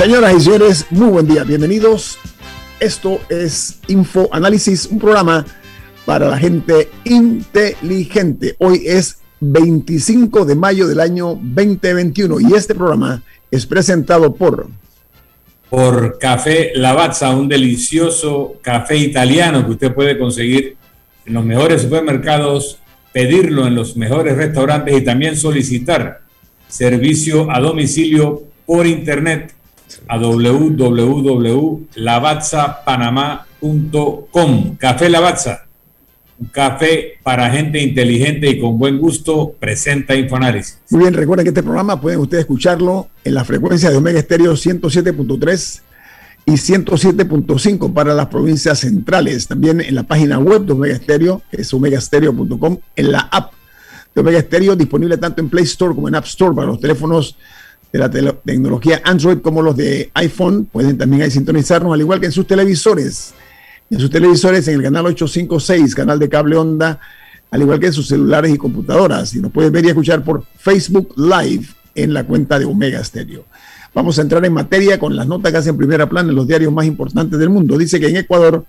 Señoras y señores, muy buen día, bienvenidos. Esto es Info Análisis, un programa para la gente inteligente. Hoy es 25 de mayo del año 2021 y este programa es presentado por por Café Lavazza, un delicioso café italiano que usted puede conseguir en los mejores supermercados, pedirlo en los mejores restaurantes y también solicitar servicio a domicilio por internet a www.lavazzapanamá.com. Café Lavazza, un café para gente inteligente y con buen gusto, presenta Infoanálisis. Muy bien, recuerden que este programa pueden ustedes escucharlo en la frecuencia de Omega Estéreo 107.3 y 107.5 para las provincias centrales. También en la página web de Omega Estéreo, que es omegastereo.com, en la app de Omega Estéreo, disponible tanto en Play Store como en App Store para los teléfonos de la tecnología Android como los de iPhone. Pueden también ahí sintonizarnos, al igual que en sus televisores. En sus televisores, en el canal 856, canal de cable onda, al igual que en sus celulares y computadoras. Y nos pueden ver y escuchar por Facebook Live en la cuenta de Omega Stereo. Vamos a entrar en materia con las notas que hacen primera plana en los diarios más importantes del mundo. Dice que en Ecuador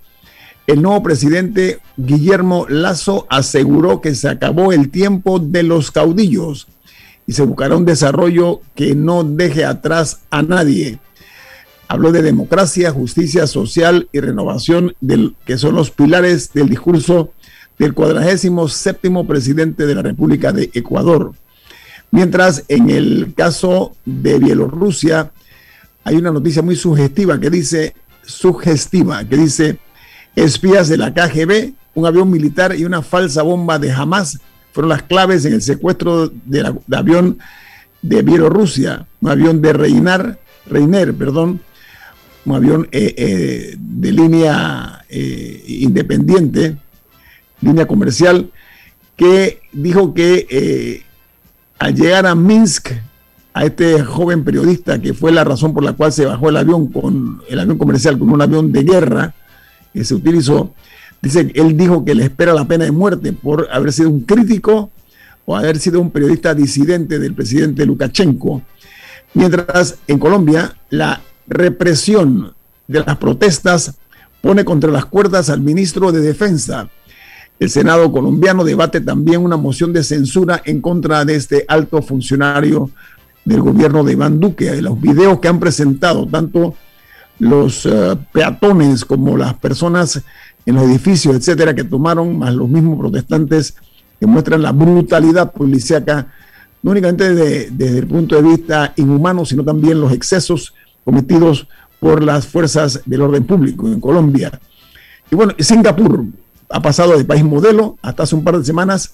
el nuevo presidente Guillermo Lazo aseguró que se acabó el tiempo de los caudillos y se buscará un desarrollo que no deje atrás a nadie. Habló de democracia, justicia social y renovación, del, que son los pilares del discurso del cuadragésimo séptimo presidente de la República de Ecuador. Mientras en el caso de Bielorrusia hay una noticia muy sugestiva que dice, sugestiva, que dice, espías de la KGB, un avión militar y una falsa bomba de Hamas fueron las claves en el secuestro del avión de Bielorrusia, un avión de Reinar, Reiner, perdón, un avión eh, eh, de línea eh, independiente, línea comercial, que dijo que al llegar a Minsk, a este joven periodista, que fue la razón por la cual se bajó el avión con el avión comercial, con un avión de guerra que se utilizó, Dice, él dijo que le espera la pena de muerte por haber sido un crítico o haber sido un periodista disidente del presidente Lukashenko. Mientras en Colombia la represión de las protestas pone contra las cuerdas al ministro de Defensa. El Senado colombiano debate también una moción de censura en contra de este alto funcionario del gobierno de Iván Duque. Los videos que han presentado tanto los eh, peatones como las personas en los edificios, etcétera, que tomaron, más los mismos protestantes que muestran la brutalidad policíaca, no únicamente desde, el punto de vista inhumano, sino también los excesos cometidos por las fuerzas del orden público en Colombia. Y bueno, Singapur ha pasado de país modelo hasta hace un par de semanas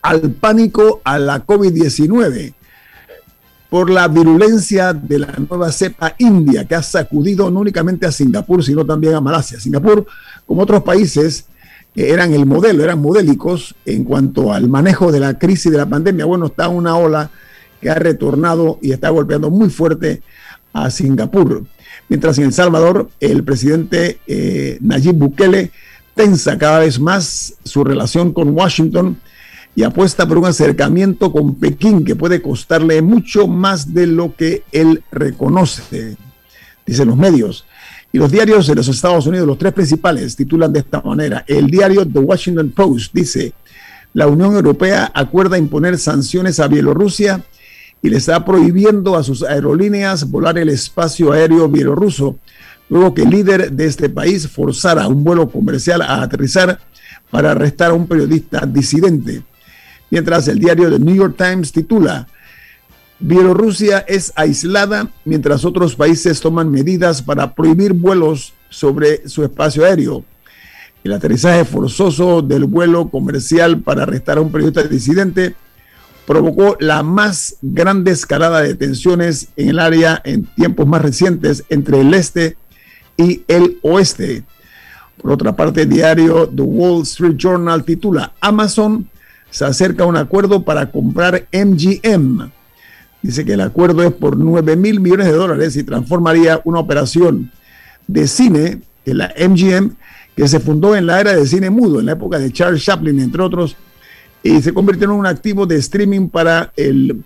al pánico a la COVID-19 por la virulencia de la nueva cepa india que ha sacudido no únicamente a Singapur, sino también a Malasia. Singapur, como otros países, eh, eran el modelo, eran modélicos en cuanto al manejo de la crisis de la pandemia. Bueno, está una ola que ha retornado y está golpeando muy fuerte a Singapur. Mientras en El Salvador, el presidente eh, Nayib Bukele tensa cada vez más su relación con Washington y apuesta por un acercamiento con Pekín que puede costarle mucho más de lo que él reconoce, dicen los medios. Y los diarios de los Estados Unidos, los tres principales, titulan de esta manera. El diario The Washington Post dice, la Unión Europea acuerda imponer sanciones a Bielorrusia y le está prohibiendo a sus aerolíneas volar el espacio aéreo bielorruso, luego que el líder de este país forzara un vuelo comercial a aterrizar para arrestar a un periodista disidente mientras el diario The New York Times titula Bielorrusia es aislada mientras otros países toman medidas para prohibir vuelos sobre su espacio aéreo. El aterrizaje forzoso del vuelo comercial para arrestar a un periodista disidente provocó la más grande escalada de tensiones en el área en tiempos más recientes entre el este y el oeste. Por otra parte, el diario The Wall Street Journal titula Amazon se acerca a un acuerdo para comprar MGM. Dice que el acuerdo es por 9 mil millones de dólares y transformaría una operación de cine, de la MGM, que se fundó en la era del cine mudo, en la época de Charles Chaplin, entre otros, y se convirtió en un activo de streaming para el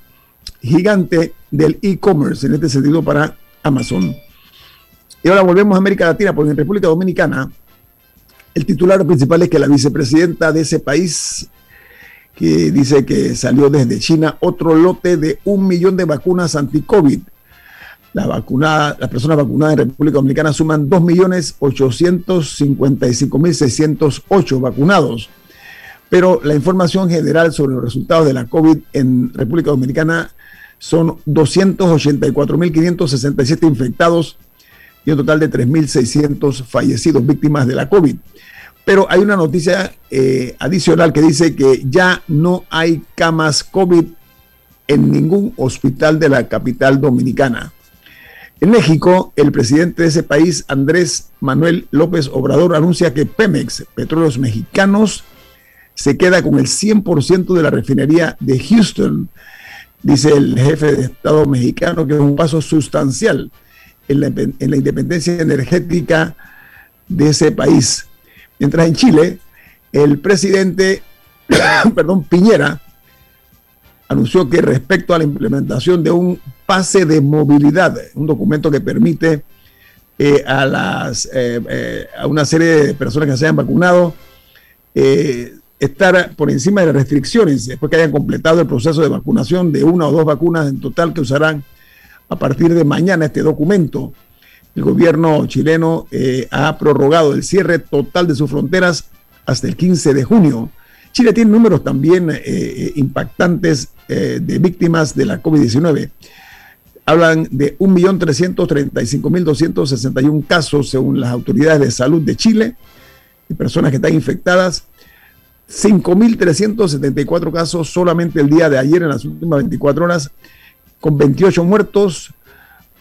gigante del e-commerce, en este sentido para Amazon. Y ahora volvemos a América Latina, porque en República Dominicana el titular principal es que la vicepresidenta de ese país, que dice que salió desde China otro lote de un millón de vacunas anti-COVID. La vacunada, las personas vacunadas en República Dominicana suman 2.855.608 vacunados. Pero la información general sobre los resultados de la COVID en República Dominicana son 284.567 infectados y un total de 3.600 fallecidos víctimas de la COVID. Pero hay una noticia eh, adicional que dice que ya no hay camas COVID en ningún hospital de la capital dominicana. En México, el presidente de ese país, Andrés Manuel López Obrador, anuncia que Pemex, Petróleos Mexicanos, se queda con el 100% de la refinería de Houston. Dice el jefe de Estado mexicano que es un paso sustancial en la, en la independencia energética de ese país. Mientras en Chile, el presidente, perdón, Piñera, anunció que respecto a la implementación de un pase de movilidad, un documento que permite eh, a, las, eh, eh, a una serie de personas que se hayan vacunado estar por encima de las restricciones después que hayan completado el proceso de vacunación de una o dos vacunas en total que usarán a partir de mañana este documento. El gobierno chileno ha prorrogado el cierre total de sus fronteras hasta el 15 de junio Chile tiene números también eh, eh, impactantes eh, de víctimas de la COVID-19. Hablan de 1.335.261 casos según las autoridades de salud de Chile, de personas que están infectadas. 5.374 casos solamente el día de ayer, en las últimas 24 horas, con 28 muertos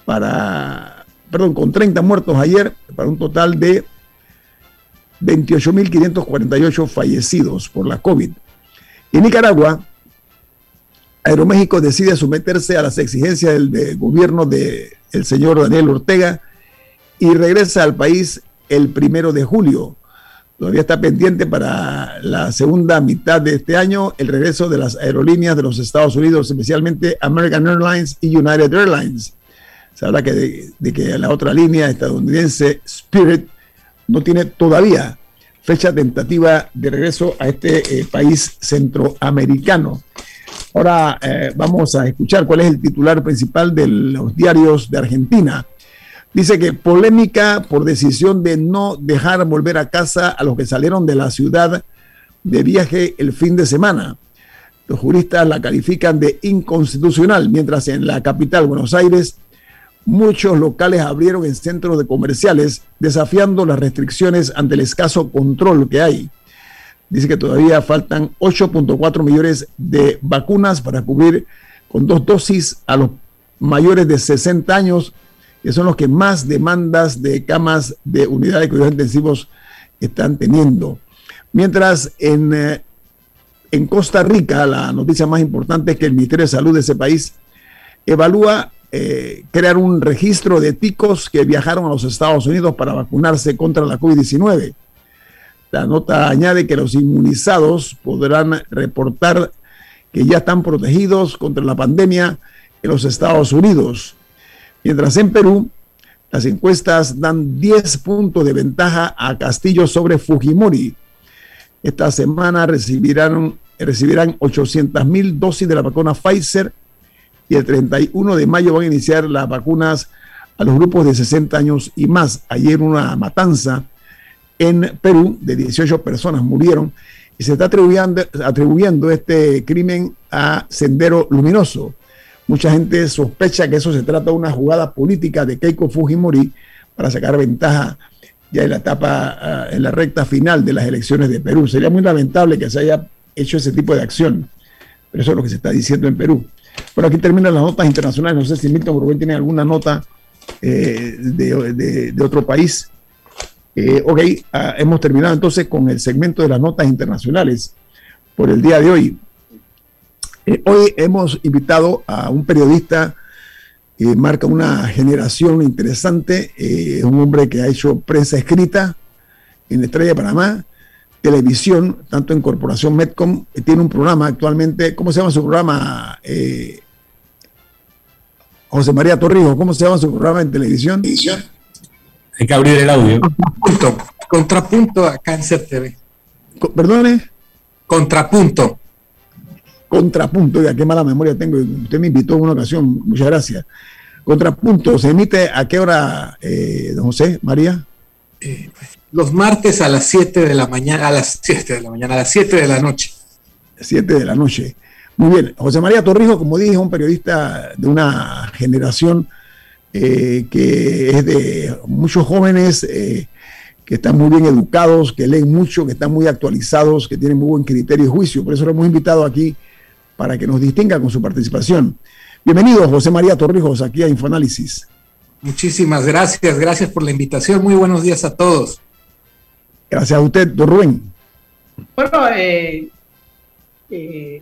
para, perdón, con 30 muertos ayer, para un total de 28.548 fallecidos por la COVID. En Nicaragua, Aeroméxico decide someterse a las exigencias del, gobierno del señor Daniel Ortega y regresa al país el primero de julio. Todavía está pendiente para la segunda mitad de este año el regreso de las aerolíneas de los Estados Unidos, especialmente American Airlines y United Airlines. Se habla que de que la otra línea estadounidense, Spirit, no tiene todavía fecha tentativa de regreso a este eh, país centroamericano. Ahora eh, vamos a escuchar cuál es el titular principal de los diarios de Argentina. Dice que polémica por decisión de no dejar volver a casa a los que salieron de la ciudad de viaje el fin de semana. Los juristas la califican de inconstitucional, mientras en la capital, Buenos Aires, muchos locales abrieron en centros de comerciales desafiando las restricciones ante el escaso control que hay. Dice que todavía faltan 8.4 millones de vacunas para cubrir con dos dosis a los mayores de 60 años, que son los que más demandas de camas de unidades de cuidados intensivos están teniendo. Mientras en, eh, en Costa Rica, la noticia más importante es que el Ministerio de Salud de ese país evalúa eh, crear un registro de ticos que viajaron a los Estados Unidos para vacunarse contra la COVID-19. La nota añade que los inmunizados podrán reportar que ya están protegidos contra la pandemia en los Estados Unidos. Mientras en Perú, las encuestas dan 10 puntos de ventaja a Castillo sobre Fujimori. Esta semana recibirán, recibirán 800 mil dosis de la vacuna Pfizer y el 31 de mayo van a iniciar las vacunas a los grupos de 60 años y más. Ayer una matanza en Perú de 18 personas murieron y se está atribuyendo, atribuyendo este crimen a Sendero Luminoso. Mucha gente sospecha que eso se trata de una jugada política de Keiko Fujimori para sacar ventaja ya en la etapa, ah, en la recta final de las elecciones de Perú. Sería muy lamentable que se haya hecho ese tipo de acción, pero eso es lo que se está diciendo en Perú. Bueno, aquí terminan las notas internacionales. No sé si Milton Rubén tiene alguna nota eh, de, otro país. Eh, ok, ah, hemos terminado entonces con el segmento de las notas internacionales por el día de hoy. Eh, hoy hemos invitado a un periodista que marca una generación interesante, es un hombre que ha hecho prensa escrita en la Estrella de Panamá, televisión, tanto en Corporación Medcom, tiene un programa actualmente, ¿cómo se llama su programa? José María Torrijos, ¿cómo se llama su programa en televisión? Hay que abrir el audio. Contrapunto, contrapunto a Cáncer TV. ¿Perdone? Contrapunto. Contrapunto, ya qué mala memoria tengo. Usted me invitó en una ocasión, muchas gracias. Contrapunto, ¿se emite a qué hora, eh, don José María? Eh, los martes a las 7 de la mañana, a las 7 de la mañana, a las 7 de la noche. 7 de la noche. Muy bien, José María Torrijos, como dije, es un periodista de una generación eh, que es de muchos jóvenes eh, que están muy bien educados, que leen mucho, que están muy actualizados, que tienen muy buen criterio y juicio. Por eso lo hemos invitado aquí para que nos distinga con su participación. Bienvenido, José María Torrijos, aquí a Infoanálisis. Muchísimas gracias, gracias por la invitación. Muy buenos días a todos. Gracias a usted, don Rubén. Bueno, eh, eh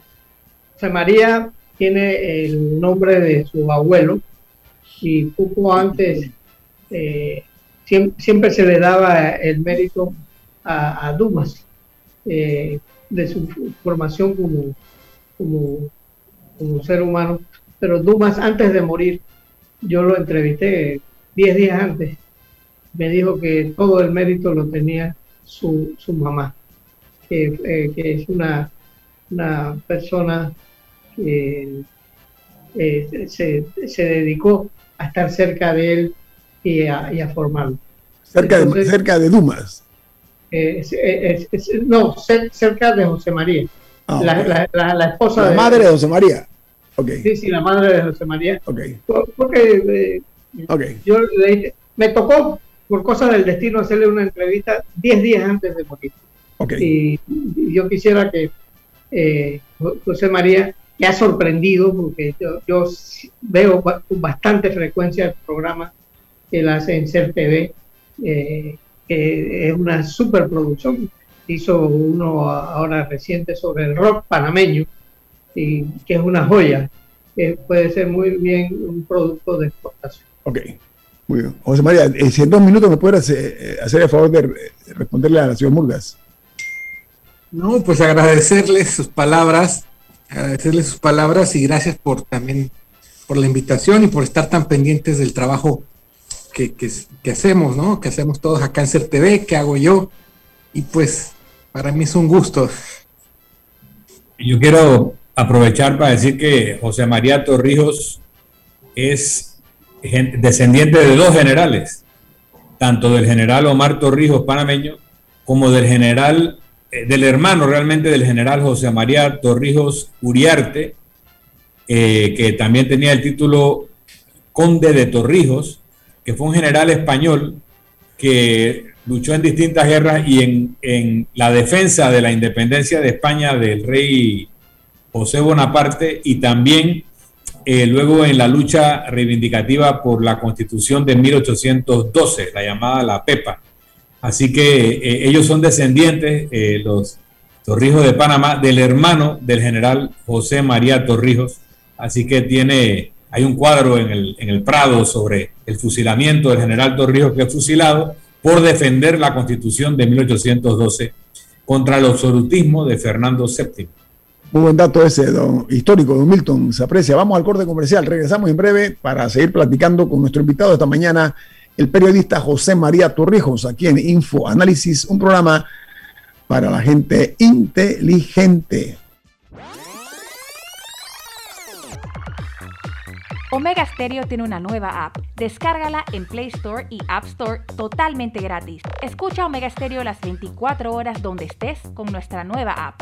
María tiene el nombre de su abuelo y poco antes eh, siempre, se le daba el mérito a, Dumas eh, de su formación como, como, ser humano. Pero Dumas antes de morir, yo lo entrevisté 10 días antes, me dijo que todo el mérito lo tenía su, mamá, que, eh, que es una, una persona eh, se, dedicó a estar cerca de él y a, formarlo. Cerca, de, cerca de Dumas. no, cerca de José María. Ah, la, esposa la madre de José María. Okay. Sí, sí, la madre de José María. Okay. Porque eh, yo le dije, me tocó por cosas del destino hacerle una entrevista 10 días antes de morir. Y, yo quisiera que eh, José María que ha sorprendido porque yo, veo con bastante frecuencia el programa que él hace en Ser TV, eh, que es una superproducción. Hizo uno ahora reciente sobre el rock panameño, y que es una joya, que puede ser muy bien un producto de exportación. Ok, muy bien. José María, eh, si en dos minutos me puedes eh, hacer el favor de responderle a la señora Murgas. No, pues agradecerle sus palabras agradecerle sus palabras y gracias por también por la invitación y por estar tan pendientes del trabajo que, que, hacemos, ¿no? Que hacemos todos acá en Cáncer TV, que hago yo. Y pues para mí es un gusto. Yo quiero aprovechar para decir que José María Torrijos es descendiente de dos generales, tanto del general Omar Torrijos panameño como del general eh, del hermano realmente del general José María Torrijos Uriarte, eh, que también tenía el título Conde de Torrijos, que fue un general español que luchó en distintas guerras y en, la defensa de la independencia de España del rey José Bonaparte y también eh, luego en la lucha reivindicativa por la constitución de 1812, la llamada la PEPA. Así que eh, ellos son descendientes, eh, los Torrijos de Panamá, del hermano del general José María Torrijos. Así que tiene, hay un cuadro en el, en el Prado sobre el fusilamiento del general Torrijos que es fusilado por defender la constitución de 1812 contra el absolutismo de Fernando VII. Muy buen dato ese, don, histórico, don Milton, se aprecia. Vamos al corte comercial, regresamos en breve para seguir platicando con nuestro invitado esta mañana, el periodista José María Torrijos, aquí en Info Análisis, un programa para la gente inteligente. Omega Stereo tiene una nueva app. Descárgala en Play Store y App Store totalmente gratis. Escucha Omega Stereo las 24 horas donde estés con nuestra nueva app.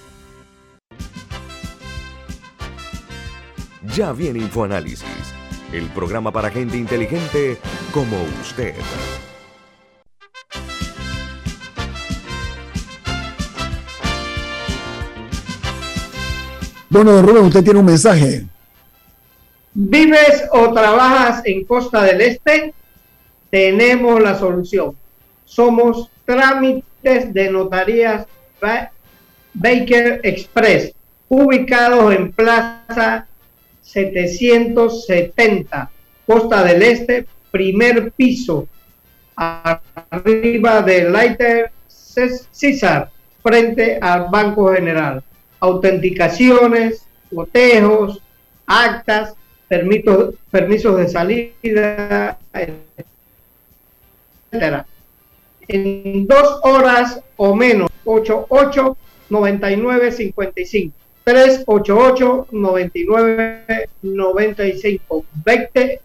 Ya viene InfoAnálisis, el programa para gente inteligente como usted. Bueno, Rubén, usted tiene un mensaje. ¿Vives o trabajas en Costa del Este? Tenemos la solución. Somos trámites de notarías Baker Express, ubicados en Plaza 770, Costa del Este, primer piso, arriba de Lighter César, frente al Banco General. Autenticaciones, cotejos, actas, permisos, permisos de salida, etcétera. En dos horas o menos, 88 99 55. 388-9995.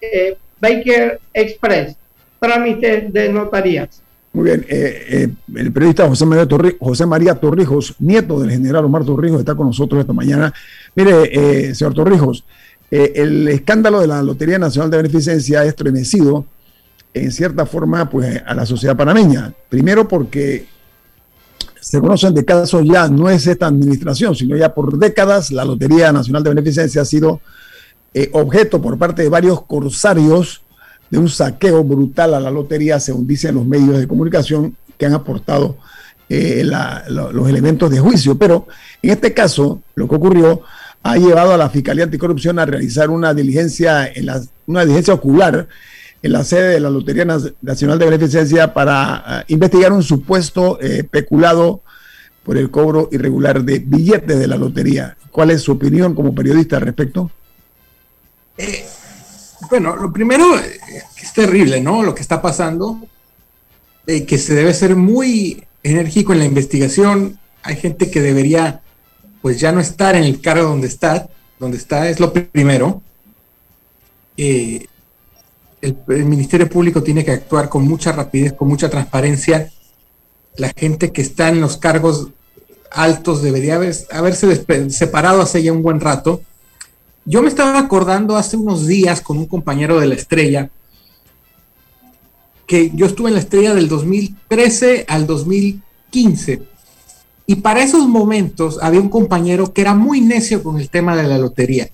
Eh, Baker Express, trámite de notarías. Muy bien, eh, eh, el periodista José María, José María, Torrijos, nieto del general Omar Torrijos, está con nosotros esta mañana. Mire, señor Torrijos, el escándalo de la Lotería Nacional de Beneficencia ha estremecido en cierta forma pues, a la sociedad panameña. Primero porque se conocen de casos ya, no es esta administración, sino ya por décadas la Lotería Nacional de Beneficencia ha sido eh, objeto por parte de varios corsarios de un saqueo brutal a la lotería, según dicen los medios de comunicación que han aportado eh, los elementos de juicio. Pero en este caso, lo que ocurrió ha llevado a la Fiscalía Anticorrupción a realizar una diligencia, en la, una diligencia ocular en la sede de la Lotería Nacional de Beneficencia para ah, investigar un supuesto eh, peculado por el cobro irregular de billetes de la lotería. ¿Cuál es su opinión como periodista al respecto? Eh, bueno, lo primero es terrible, ¿no? Lo que está pasando, eh, que se debe ser muy enérgico en la investigación. Hay gente que debería, pues ya no estar en el cargo donde está, donde está, es lo primero. Eh, el, Ministerio Público tiene que actuar con mucha rapidez, con mucha transparencia. La gente que está en los cargos altos debería haberse separado hace ya un buen rato. Yo me estaba acordando hace unos días con un compañero de la estrella, que yo estuve en la estrella del 2013 al 2015. Y para esos momentos había un compañero que era muy necio con el tema de la lotería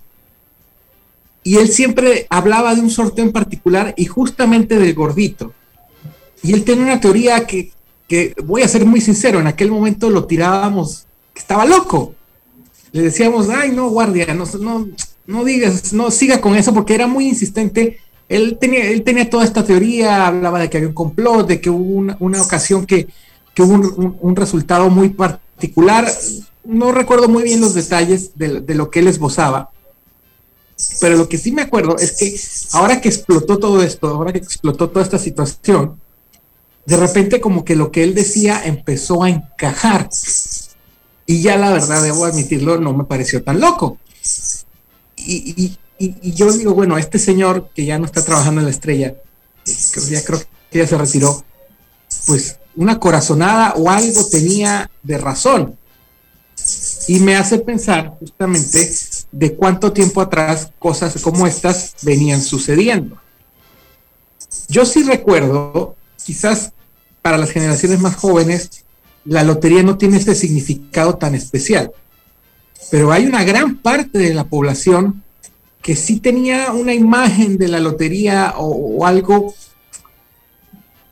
y él siempre hablaba de un sorteo en particular y justamente del gordito. Y él tenía una teoría que, voy a ser muy sincero, en aquel momento lo tirábamos, que estaba loco. Le decíamos, ay, no, guardia, no, no, no digas, no siga con eso, porque era muy insistente. Él tenía, él tenía toda esta teoría, hablaba de que había un complot, de que hubo una, ocasión que, hubo un, resultado muy particular. No recuerdo muy bien los detalles de, de lo que él esbozaba, pero lo que sí me acuerdo es que ahora que explotó todo esto, ahora que explotó toda esta situación, de repente como que lo que él decía empezó a encajar. Y ya la verdad, debo admitirlo, no me pareció tan loco. Y, yo digo, bueno, este señor que ya no está trabajando en la estrella, ya creo que ya se retiró, pues una corazonada o algo tenía de razón. Y me hace pensar justamente de cuánto tiempo atrás cosas como estas venían sucediendo. Yo sí recuerdo, quizás para las generaciones más jóvenes, la lotería no tiene este significado tan especial, pero hay una gran parte de la población que sí tenía una imagen de la lotería o, o algo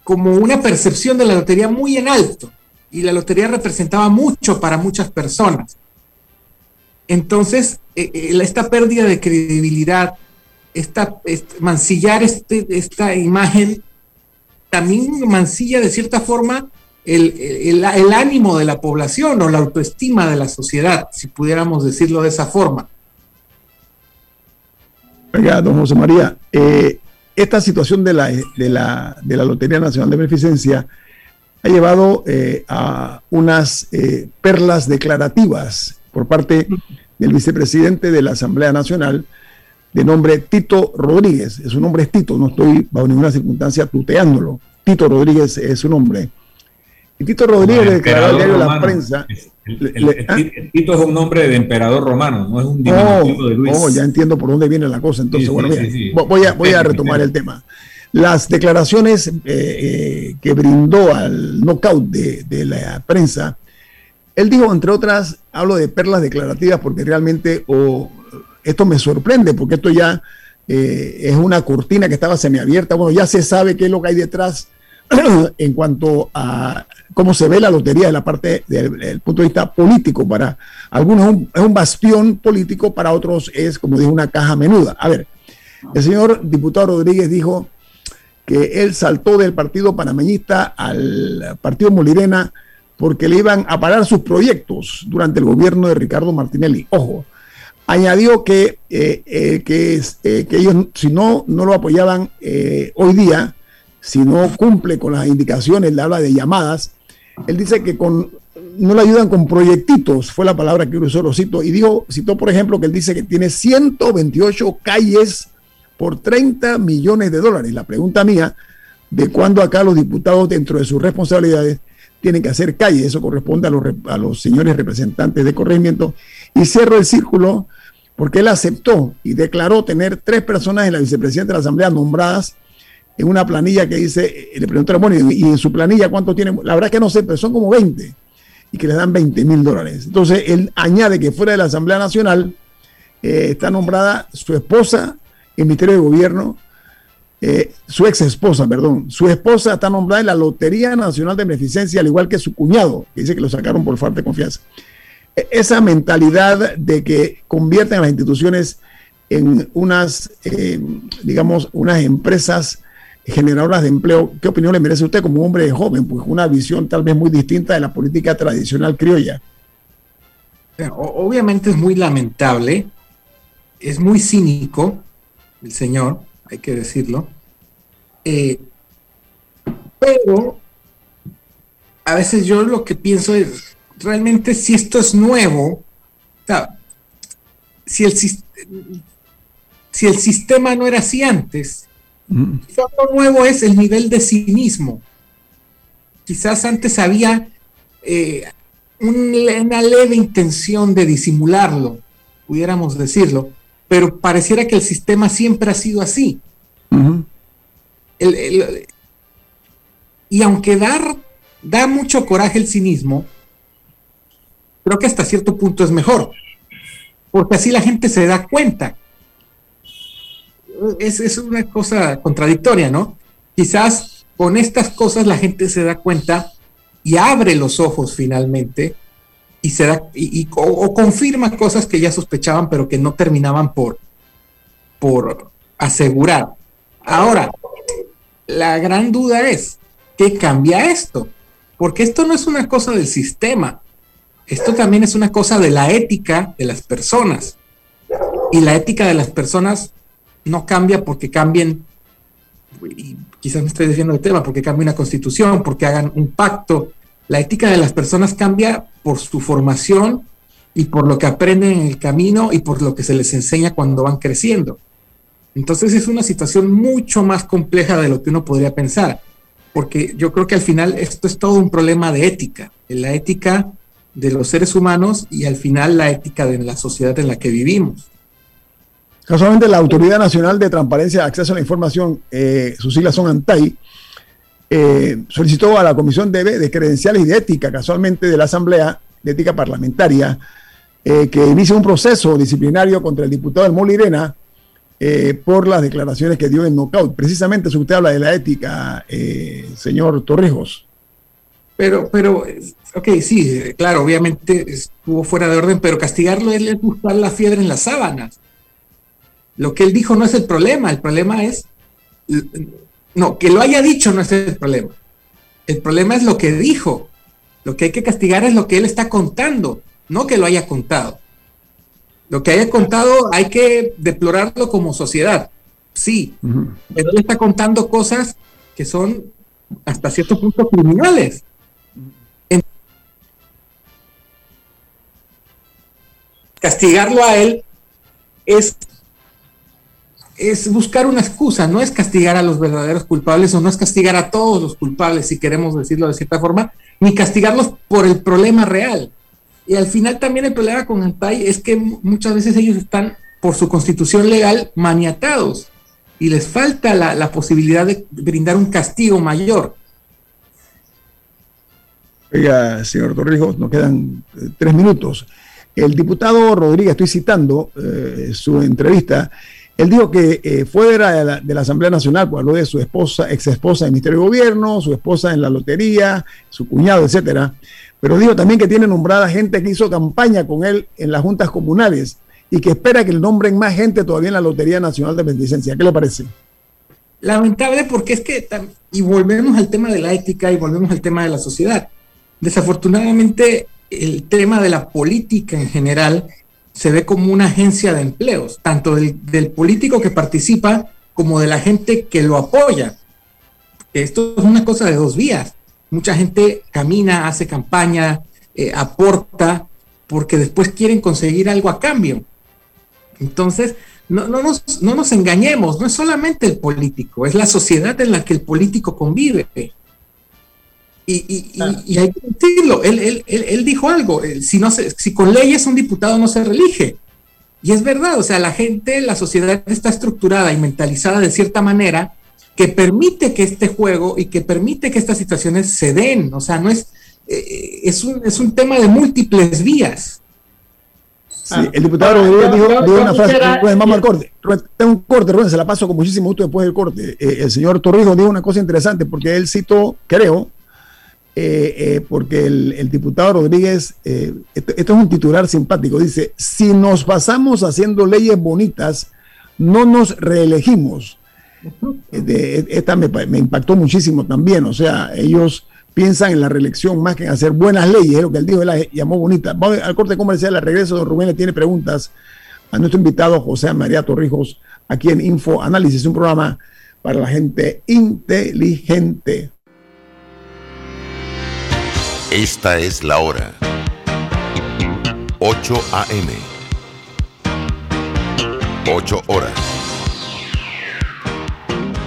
como una percepción de la lotería muy en alto y la lotería representaba mucho para muchas personas. Entonces, eh, eh, esta pérdida de credibilidad, esta, mancillar este, esta imagen, también mancilla de cierta forma el, ánimo de la población o la autoestima de la sociedad, si pudiéramos decirlo de esa forma. Oiga, don José María, eh, esta situación de la, de la, de la Lotería Nacional de Beneficencia ha llevado eh, a unas eh, perlas declarativas por parte del vicepresidente de la Asamblea Nacional, de nombre Tito Rodríguez. Su nombre es Tito, no estoy bajo ninguna circunstancia tuteándolo. Tito Rodríguez es su nombre. Y Tito Rodríguez declaró al diario La Prensa. El, Tito es un nombre de emperador romano, no es un diminutivo oh, de Luis. Oh, ya entiendo por dónde viene la cosa. Entonces, bueno, voy, a, voy a retomar el tema. Las declaraciones eh, eh, que brindó al knockout de, la prensa, él dijo, entre otras, hablo de perlas declarativas porque realmente esto me sorprende, porque esto ya eh, es una cortina que estaba semiabierta. Bueno, ya se sabe qué es lo que hay detrás en cuanto a cómo se ve la lotería de la parte del, punto de vista político. Para algunos es un, es un, bastión político, para otros es, como dijo, una caja menuda. A ver, el señor diputado Rodríguez dijo que él saltó del partido panameñista al partido Molirena porque le iban a parar sus proyectos durante el gobierno de Ricardo Martinelli. Ojo, añadió que, eh, eh, eh, que, ellos, si no, no lo apoyaban hoy día, si no cumple con las indicaciones, le habla de llamadas, él dice que con, no le ayudan con proyectitos, fue la palabra que usó, lo cito, y dijo, citó por ejemplo que él dice que tiene 128 calles por 30 millones de dólares. La pregunta mía, ¿de cuándo acá los diputados dentro de sus responsabilidades tienen que hacer calle? Eso corresponde a los, a los señores representantes de corregimiento. Y cierro el círculo porque él aceptó y declaró tener tres personas en la vicepresidenta de la Asamblea nombradas en una planilla que dice, le preguntaron, bueno, y en su planilla cuánto tiene, la verdad que no sé, pero son como 20 y que le dan 20 mil dólares. Entonces, él añade que fuera de la Asamblea Nacional eh, está nombrada su esposa el Ministerio de Gobierno, eh, su ex esposa, perdón, su esposa está nombrada en la Lotería Nacional de Beneficencia, al igual que su cuñado, que dice que lo sacaron por falta de confianza. E, esa mentalidad de que convierten a las instituciones en unas, eh, digamos, unas empresas generadoras de empleo, ¿qué opinión le merece usted como hombre joven? Pues una visión tal vez muy distinta de la política tradicional criolla. Obviamente es muy lamentable, es muy cínico, el Señor, hay que decirlo. Eh, pero a veces yo lo que pienso es, realmente si esto es nuevo, si, el, si el sistema no era así antes, mm. lo nuevo es el nivel de cinismo. Quizás antes había eh, una leve intención de disimularlo, pudiéramos decirlo, pero pareciera que el sistema siempre ha sido así. Y aunque dar, da mucho coraje el cinismo, creo que hasta cierto punto es mejor, porque así la gente se da cuenta. Es, es una cosa contradictoria, ¿no? Quizás con estas cosas la gente se da cuenta y abre los ojos finalmente y se da y, o, confirma cosas que ya sospechaban pero que no terminaban por por asegurar. Ahora, la gran duda es, ¿qué cambia esto? Porque esto no es una cosa del sistema, esto también es una cosa de la ética de las personas. Y la ética de las personas no cambia porque cambien, y quizás me estoy diciendo el tema, porque cambie una constitución, porque hagan un pacto, la ética de las personas cambia por su formación y por lo que aprenden en el camino y por lo que se les enseña cuando van creciendo. Entonces es una situación mucho más compleja de lo que uno podría pensar, porque yo creo que al final esto es todo un problema de ética, la ética de los seres humanos y al final la ética de la sociedad en la que vivimos. Casualmente la Autoridad Nacional de Transparencia y Acceso a la Información, eh, sus siglas son ANTAI, eh, solicitó a la Comisión de, de, Credenciales y de Ética, casualmente de la Asamblea de Ética Parlamentaria, eh, que inicie un proceso disciplinario contra el diputado del Molirena eh, por las declaraciones que dio en knockout. Precisamente si usted habla de la ética, eh, señor Torrijos. Pero, pero, ok, sí, claro, obviamente estuvo fuera de orden, pero castigarlo es buscar la fiebre en las sábanas. Lo que él dijo no es el problema, el problema es, no, que lo haya dicho no es el problema. El problema es lo que dijo. Lo que hay que castigar es lo que él está contando, no que lo haya contado. Lo que haya contado hay que deplorarlo como sociedad, sí, pero él está contando cosas que son hasta cierto punto criminales. Castigarlo a él es es buscar una excusa, no es castigar a los verdaderos culpables o no es castigar a todos los culpables, si queremos decirlo de cierta forma, ni castigarlos por el problema real. Y al final también el problema con PAI es que muchas veces ellos están, por su constitución legal, maniatados y les falta la, posibilidad de brindar un castigo mayor. Oiga, señor Torrijos, nos quedan eh, tres minutos. El diputado Rodríguez, estoy citando eh, su entrevista, él dijo que eh, fuera de la, de la, Asamblea Nacional, pues habló de su esposa, ex esposa del Ministerio de Gobierno, su esposa en la lotería, su cuñado, etcétera. Pero dijo también que tiene nombrada gente que hizo campaña con él en las juntas comunales y que espera que le nombren más gente todavía en la Lotería Nacional de Beneficencia. ¿Qué le parece? Lamentable porque es que, y volvemos al tema de la ética y volvemos al tema de la sociedad. Desafortunadamente, el tema de la política en general se ve como una agencia de empleos, tanto del, del, político que participa como de la gente que lo apoya. Esto es una cosa de dos vías. Mucha gente camina, hace campaña, eh, aporta, porque después quieren conseguir algo a cambio. Entonces, no, no, nos, no nos engañemos, no es solamente el político, es la sociedad en la que el político convive. Y, y, y, hay que decirlo, él, él, él, él dijo algo, si, no se, si con leyes un diputado no se reelige. Y es verdad, o sea, la gente, la sociedad está estructurada y mentalizada de cierta manera que permite que este juego y que permite que estas situaciones se den. O sea, no es, eh, es, un, es un tema de múltiples vías. Sí, el diputado Rodríguez dijo, dijo una frase, pues, vamos al corte. Tengo un corte, Rubén, se la paso con muchísimo gusto después del corte. Eh, el señor Torrijos dijo una cosa interesante porque él citó, creo, eh, eh, porque el, el, diputado Rodríguez, eh, esto, esto, es un titular simpático, dice, si nos pasamos haciendo leyes bonitas, no nos reelegimos. De, esta me, impactó muchísimo también, o sea, ellos piensan en la reelección más que en hacer buenas leyes, es lo que él dijo, él la llamó bonita. Vamos al corte comercial, al regreso, don Rubén le tiene preguntas a nuestro invitado José María Torrijos, aquí en Info Análisis, un programa para la gente inteligente. Esta es la hora. 8 a.m. 8 horas.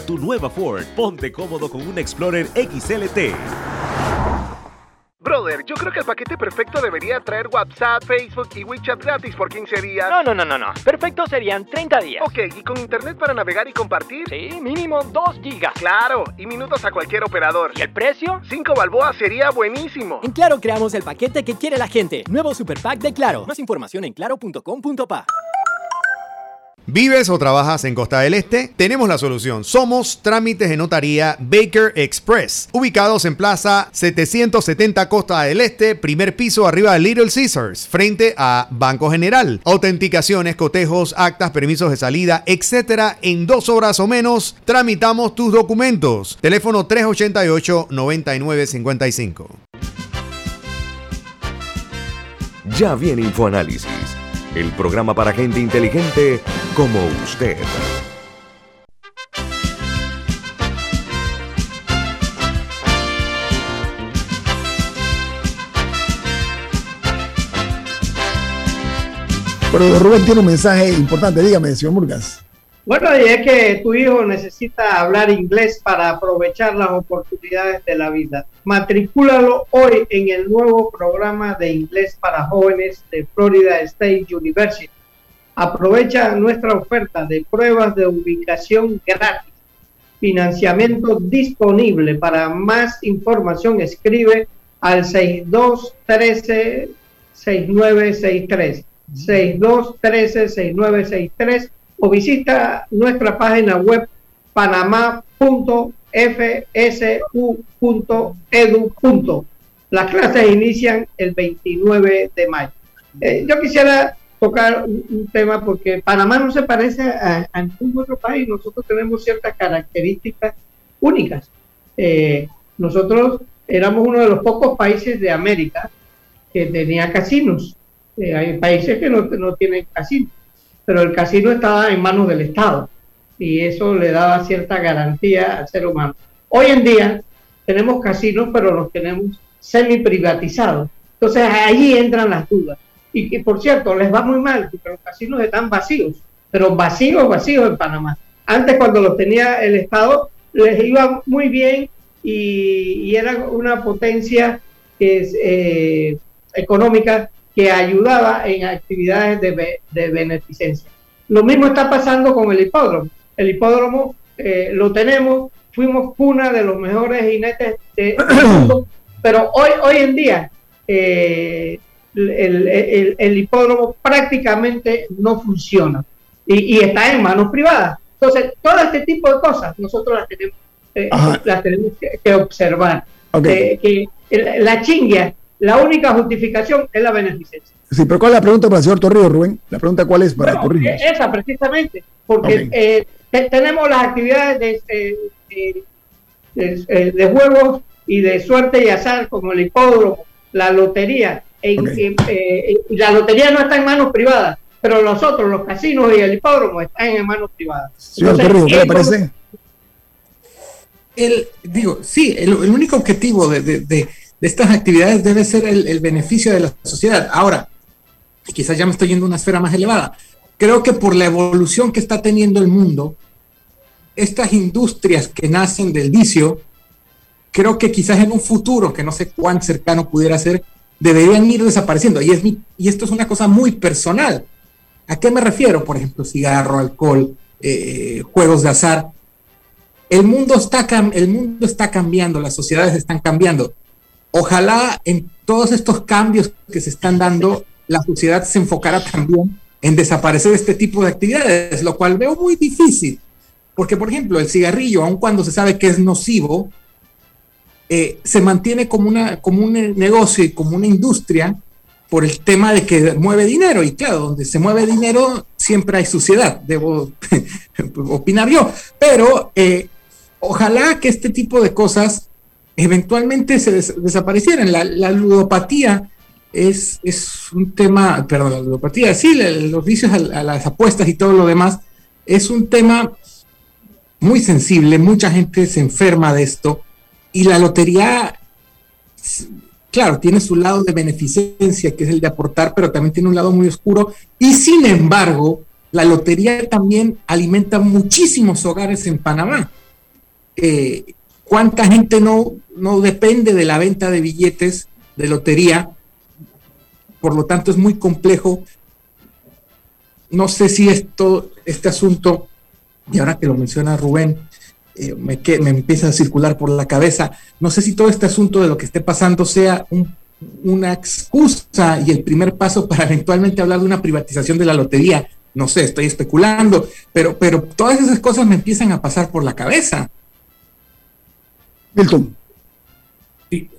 tu nueva Ford. Ponte cómodo con un Explorer XLT. Brother, yo creo que el paquete perfecto debería traer WhatsApp, Facebook y WeChat gratis por 15 días. No, no, no, no, no. Perfecto serían 30 días. Ok, ¿y con internet para navegar y compartir? Sí, mínimo 2 gigas. Claro, y minutos a cualquier operador. ¿Y el precio? 5 balboas sería buenísimo. En Claro creamos el paquete que quiere la gente. Nuevo Super Pack de Claro. Más información en claro.com.pa. ¿Vives o trabajas en Costa del Este? Tenemos la solución. Somos Trámites de Notaría Baker Express, ubicados en Plaza 770 Costa del Este, primer piso arriba de Little Caesars, frente a Banco General. Autenticaciones, cotejos, actas, permisos de salida, etcétera, en dos horas o menos tramitamos tus documentos. Teléfono 388-9955. Ya viene InfoAnálisis, el programa para gente inteligente como usted. Pero Rubén tiene un mensaje importante, dígame, señor Murgas. Bueno, y es que tu hijo necesita hablar inglés para aprovechar las oportunidades de la vida. Matricúlalo hoy en el nuevo programa de inglés para jóvenes de Florida State University. Aprovecha nuestra oferta de pruebas de ubicación gratis. Financiamiento disponible. Para más información escribe al 6213 6963. 6213-6963 o visita nuestra página web panamá.fsu.edu. Las clases inician el 29 de mayo. Eh, yo quisiera tocar un, tema porque Panamá no se parece a, ningún otro país. Nosotros tenemos ciertas características únicas. Eh, nosotros éramos uno de los pocos países de América que tenía casinos. Eh, hay países que no, no tienen casino, pero el casino estaba en manos del Estado y eso le daba cierta garantía al ser humano. Hoy en día tenemos casinos, pero los tenemos semi privatizados. Entonces ahí entran las dudas. Y que por cierto, les va muy mal, porque los casinos están vacíos, pero vacíos, vacíos en Panamá. Antes cuando los tenía el Estado, les iba muy bien y, era una potencia eh, económica que ayudaba en actividades de, beneficencia. Lo mismo está pasando con el hipódromo. El hipódromo eh, lo tenemos, fuimos una de los mejores jinetes del mundo, pero hoy, hoy en día eh, el, hipódromo prácticamente no funciona y, está en manos privadas. Entonces, todo este tipo de cosas nosotros las tenemos, eh, las tenemos que, observar. que la chinga la única justificación es la beneficencia. Sí, pero ¿cuál es la pregunta para el señor Torrijos, Rubén? La pregunta cuál es para bueno, Esa precisamente, porque eh, tenemos las actividades de, eh, eh, de, juegos y de suerte y azar, como el hipódromo, la lotería. y la lotería no está en manos privadas, pero nosotros, los casinos y el hipódromo, están en manos privadas. Señor Torrijos, ¿qué le parece? El, digo, sí, el, único objetivo de de estas actividades debe ser el, beneficio de la sociedad. Ahora, quizás ya me estoy yendo a una esfera más elevada, creo que por la evolución que está teniendo el mundo, estas industrias que nacen del vicio, creo que quizás en un futuro, que no sé cuán cercano pudiera ser, deberían ir desapareciendo. Y, es y esto es una cosa muy personal. ¿A qué me refiero? Por ejemplo, cigarro, alcohol, eh, juegos de azar. El mundo, está, el mundo está cambiando, las sociedades están cambiando Ojalá en todos estos cambios que se están dando, la sociedad se enfocara también en desaparecer este tipo de actividades, lo cual veo muy difícil. Porque, por ejemplo, el cigarrillo, aun cuando se sabe que es nocivo, eh, se mantiene como, una, como un negocio y como una industria por el tema de que mueve dinero. Y claro, donde se mueve dinero siempre hay suciedad, debo opinar yo. Pero eh, ojalá que este tipo de cosas eventualmente se desaparecieran. La, ludopatía es, es, un tema, perdón, la ludopatía, sí, los vicios a, las apuestas y todo lo demás, es un tema muy sensible, mucha gente se enferma de esto y la lotería, claro, tiene su lado de beneficencia, que es el de aportar, pero también tiene un lado muy oscuro y sin embargo, la lotería también alimenta muchísimos hogares en Panamá. Eh, ¿Cuánta gente no, no depende de la venta de billetes de lotería? Por lo tanto, es muy complejo. No sé si esto, este asunto, y ahora que lo menciona Rubén, eh, me, me, empieza a circular por la cabeza. No sé si todo este asunto de lo que esté pasando sea una excusa y el primer paso para eventualmente hablar de una privatización de la lotería. no sé, estoy especulando, pero, pero todas esas cosas me empiezan a pasar por la cabeza. Milton. Sí,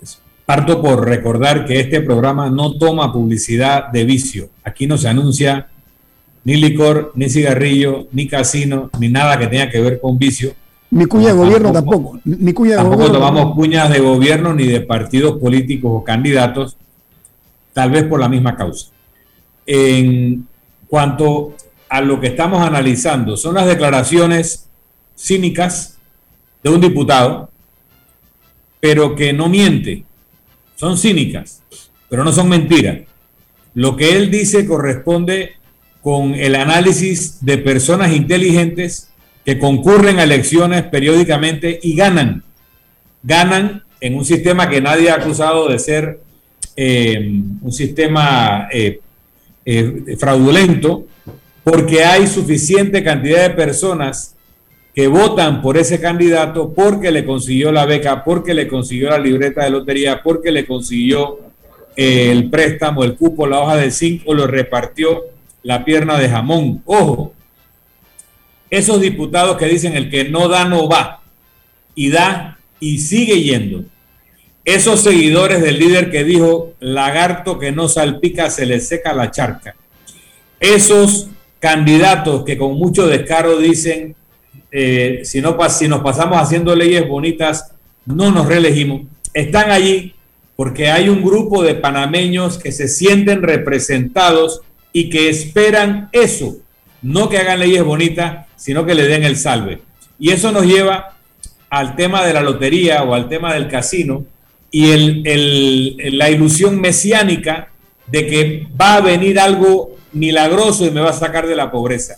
parto por recordar que este programa no toma publicidad de vicio. Aquí no se anuncia ni licor, ni cigarrillo, ni casino, ni nada que tenga que ver con vicio. Ni cuña de gobierno tampoco. Ni cuña de tampoco gobierno. tomamos cuñas de gobierno ni de partidos políticos o candidatos, tal vez por la misma causa. En cuanto a lo que estamos analizando, son las declaraciones cínicas de un diputado, pero que no miente. Son cínicas, pero no son mentiras. Lo que él dice corresponde con el análisis de personas inteligentes que concurren a elecciones periódicamente y ganan. Ganan en un sistema que nadie ha acusado de ser eh, un sistema eh, eh, fraudulento, porque hay suficiente cantidad de personas que votan por ese candidato porque le consiguió la beca, porque le consiguió la libreta de lotería, porque le consiguió eh, el préstamo, el cupo, la hoja de zinc o lo repartió la pierna de jamón. Ojo, esos diputados que dicen el que no da no va y da y sigue yendo. Esos seguidores del líder que dijo lagarto que no salpica se le seca la charca. Esos candidatos que con mucho descaro dicen eh, si, no, si nos pasamos haciendo leyes bonitas no nos reelegimos. Están allí porque hay un grupo de panameños que se sienten representados y que esperan eso, no que hagan leyes bonitas, sino que le den el salve. Y eso nos lleva al tema de la lotería o al tema del casino y el, el, la ilusión mesiánica de que va a venir algo milagroso y me va a sacar de la pobreza.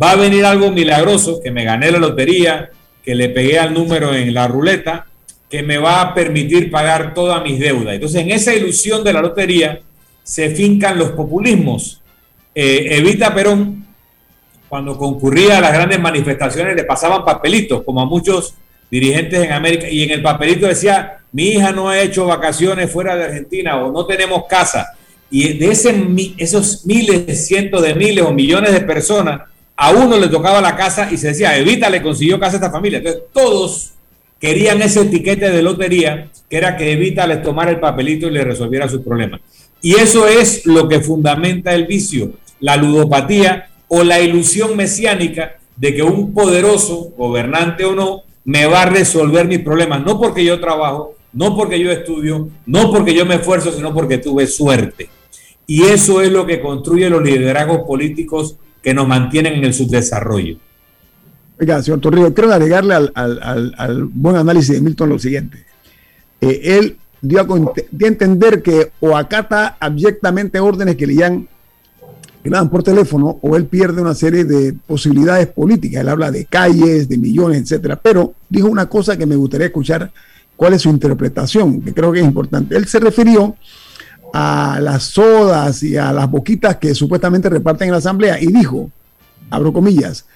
Va a venir algo milagroso, que me gané la lotería, que le pegué al número en la ruleta, que me va a permitir pagar todas mis deudas. Entonces, en esa ilusión de la lotería se fincan los populismos. Eh, Evita Perón, cuando concurría a las grandes manifestaciones, le pasaban papelitos, como a muchos dirigentes en América, y en el papelito decía, mi hija no ha hecho vacaciones fuera de Argentina o no tenemos casa. Y de ese, esos miles, cientos de miles o millones de personas, a uno le tocaba la casa y se decía, Evita le consiguió casa a esta familia. Entonces todos querían ese etiquete de lotería, que era que Evita les tomara el papelito y le resolviera sus problemas. Y eso es lo que fundamenta el vicio, la ludopatía o la ilusión mesiánica de que un poderoso, gobernante o no, me va a resolver mis problemas, no porque yo trabajo, no porque yo estudio, no porque yo me esfuerzo, sino porque tuve suerte. Y eso es lo que construye los liderazgos políticos que nos mantienen en el subdesarrollo. Oiga, señor Torrijos, quiero agregarle al, buen análisis de Milton lo siguiente. Eh, él dio a, dio entender que o acata abyectamente órdenes que le, dan, que le dan por teléfono o él pierde una serie de posibilidades políticas. Él habla de calles, de millones, etcétera. Pero dijo una cosa que me gustaría escuchar cuál es su interpretación, que creo que es importante. Él se refirió a las sodas y a las boquitas que supuestamente reparten en la asamblea y dijo, abro comillas,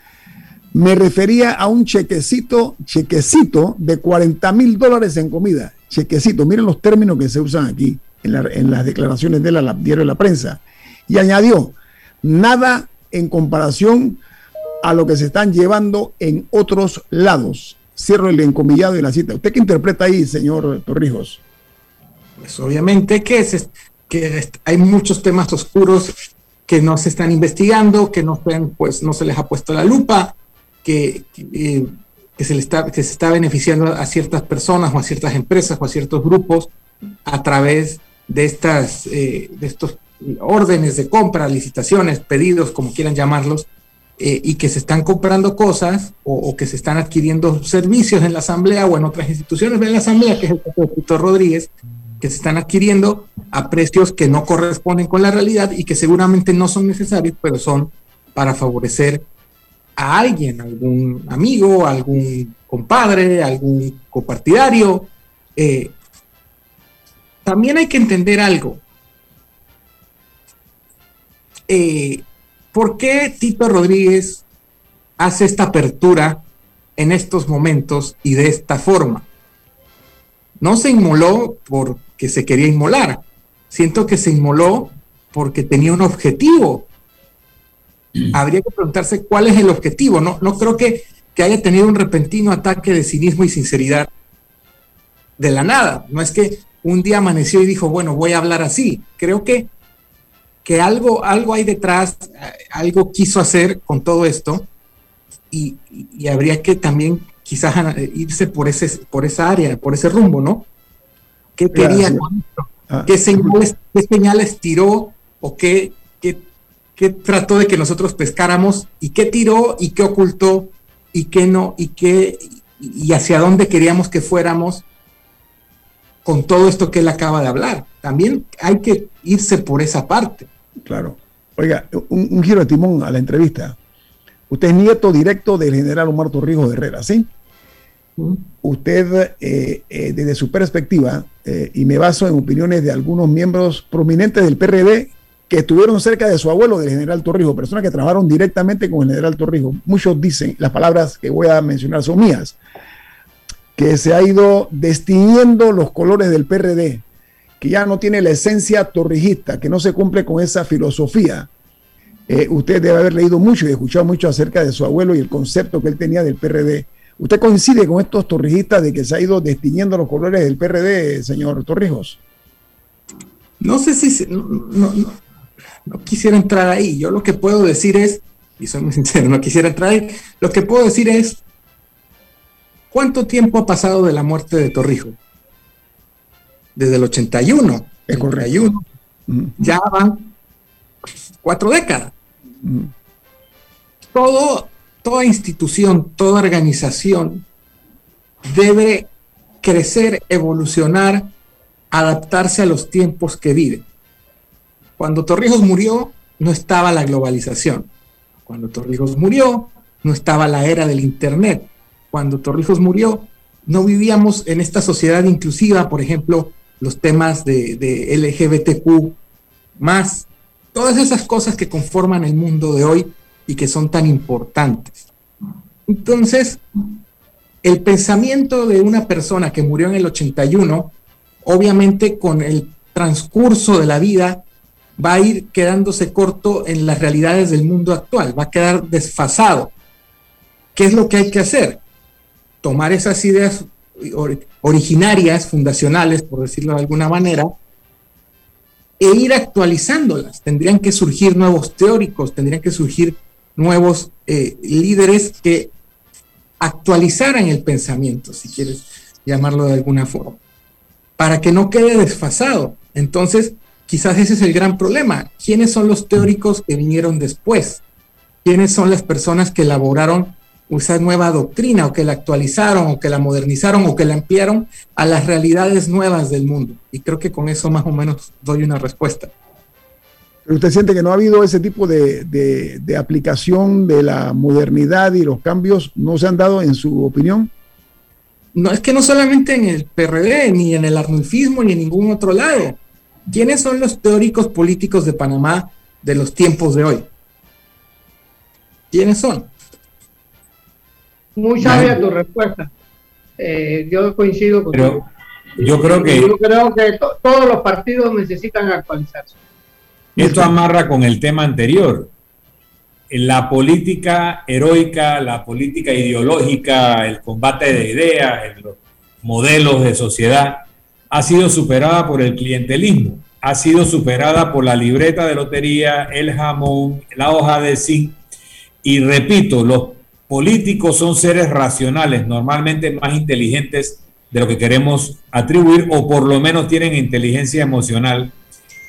me refería a un chequecito, chequecito de 40 mil dólares en comida. Chequecito, miren los términos que se usan aquí en, la, en las declaraciones de la, la, diario de la prensa. Y añadió, nada en comparación a lo que se están llevando en otros lados. Cierro el encomillado y la cita. ¿Usted qué interpreta ahí, señor Torrijos? Pues obviamente que, hay muchos temas oscuros que no se están investigando, que no, pues, se les ha puesto la lupa, que, que, se está, beneficiando a ciertas personas o a ciertas empresas o a ciertos grupos a través de, estas, eh, estos órdenes de compra, licitaciones, pedidos, como quieran llamarlos, eh, y que se están comprando cosas o, o, que se están adquiriendo servicios en la Asamblea o en otras instituciones. De la Asamblea, que es el caso de Víctor Rodríguez, que se están adquiriendo a precios que no corresponden con la realidad y que seguramente no son necesarios, pero son para favorecer a alguien, algún amigo, algún compadre, algún copartidario. Eh, también hay que entender algo. Eh, ¿Por qué Tito Rodríguez hace esta apertura en estos momentos y de esta forma? No se inmoló porque se quería inmolar. Siento que se inmoló porque tenía un objetivo habría que preguntarse cuál es el objetivo. No, no creo que, que haya tenido un repentino ataque de cinismo y sinceridad de la nada. No es que un día amaneció y dijo, bueno, voy a hablar así. Creo que, que algo, algo hay detrás, algo quiso hacer con todo esto y, y habría que también quizás irse por, ese, por esa área, por ese rumbo, ¿no? ¿Qué quería ah. ¿Qué, señales, ¿Qué señales tiró o qué, qué, qué trató de que nosotros pescáramos y qué tiró y qué ocultó y qué no y qué y hacia dónde queríamos que fuéramos con todo esto que él acaba de hablar. También hay que irse por esa parte. Claro. Oiga, un, giro de timón a la entrevista. Usted es nieto directo del general Omar Torrijos Herrera, ¿sí? Usted, eh, eh, desde su perspectiva, eh, y me baso en opiniones de algunos miembros prominentes del PRD que estuvieron cerca de su abuelo, del general Torrijos, personas que trabajaron directamente con el general Torrijos. Muchos dicen, las palabras que voy a mencionar son mías, que se ha ido destiñendo los colores del PRD, que ya no tiene la esencia torrijista, que no se cumple con esa filosofía. usted debe haber leído mucho y escuchado mucho acerca de su abuelo y el concepto que él tenía del PRD. ¿Usted coincide con estos torrijistas de que se ha ido destiñendo los colores del PRD, señor Torrijos? No sé si... No, quisiera entrar ahí. Yo lo que puedo decir es, y soy muy sincero, no quisiera entrar ahí, lo que puedo decir es, ¿cuánto tiempo ha pasado de la muerte de Torrijos? Desde el 81. El 81. Ya van cuatro décadas. Todo toda institución, toda organización debe crecer, evolucionar, adaptarse a los tiempos que vive. Cuando Torrijos murió, no estaba la globalización. Cuando Torrijos murió, no estaba la era del Internet. Cuando Torrijos murió, no vivíamos en esta sociedad inclusiva, por ejemplo, los temas de, de LGBTQ, más, todas esas cosas que conforman el mundo de hoy y que son tan importantes. Entonces, el pensamiento de una persona que murió en el 81, obviamente con el transcurso de la vida, va a ir quedándose corto en las realidades del mundo actual, va a quedar desfasado. ¿Qué es lo que hay que hacer? Tomar esas ideas originarias, fundacionales, por decirlo de alguna manera, e ir actualizándolas. Tendrían que surgir nuevos teóricos, tendrían que surgir nuevos eh, líderes que actualizaran el pensamiento, si quieres llamarlo de alguna forma, para que no quede desfasado. Entonces, quizás ese es el gran problema. ¿Quiénes son los teóricos que vinieron después? ¿Quiénes son las personas que elaboraron esa nueva doctrina o que la actualizaron o que la modernizaron o que la ampliaron a las realidades nuevas del mundo? Y creo que con eso más o menos doy una respuesta. Pero usted siente que no ha habido ese tipo de, de, aplicación de la modernidad y los cambios, ¿no se han dado en su opinión? No, es que no solamente en el PRD, ni en el arnulfismo, ni en ningún otro lado. ¿Quiénes son los teóricos políticos de Panamá de los tiempos de hoy? ¿Quiénes son? Muy sabia tu respuesta. Eh, yo coincido con Pero yo creo que yo creo que todos los partidos necesitan actualizarse. Esto amarra con el tema anterior. La política heroica, la política ideológica, el combate de ideas, los modelos de sociedad, ha sido superada por el clientelismo, ha sido superada por la libreta de lotería, el jamón, la hoja de zinc. Y repito, los políticos son seres racionales, normalmente más inteligentes de lo que queremos atribuir, o por lo menos tienen inteligencia emocional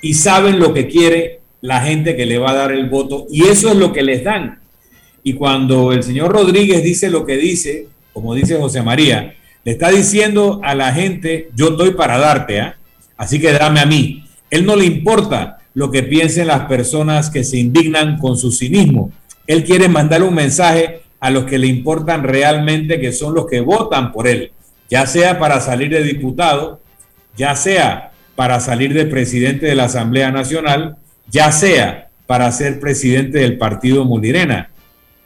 y saben lo que quiere la gente que le va a dar el voto y eso es lo que les dan. Y cuando el señor Rodríguez dice lo que dice, como dice José María, le está diciendo a la gente, yo estoy para darte, ¿ah? así que dame a mí. Él no le importa lo que piensen las personas que se indignan con su cinismo. Él quiere mandar un mensaje a los que le importan realmente, que son los que votan por él, ya sea para salir de diputado, ya sea para salir de presidente de la Asamblea Nacional, ya sea para ser presidente del partido Mulirena.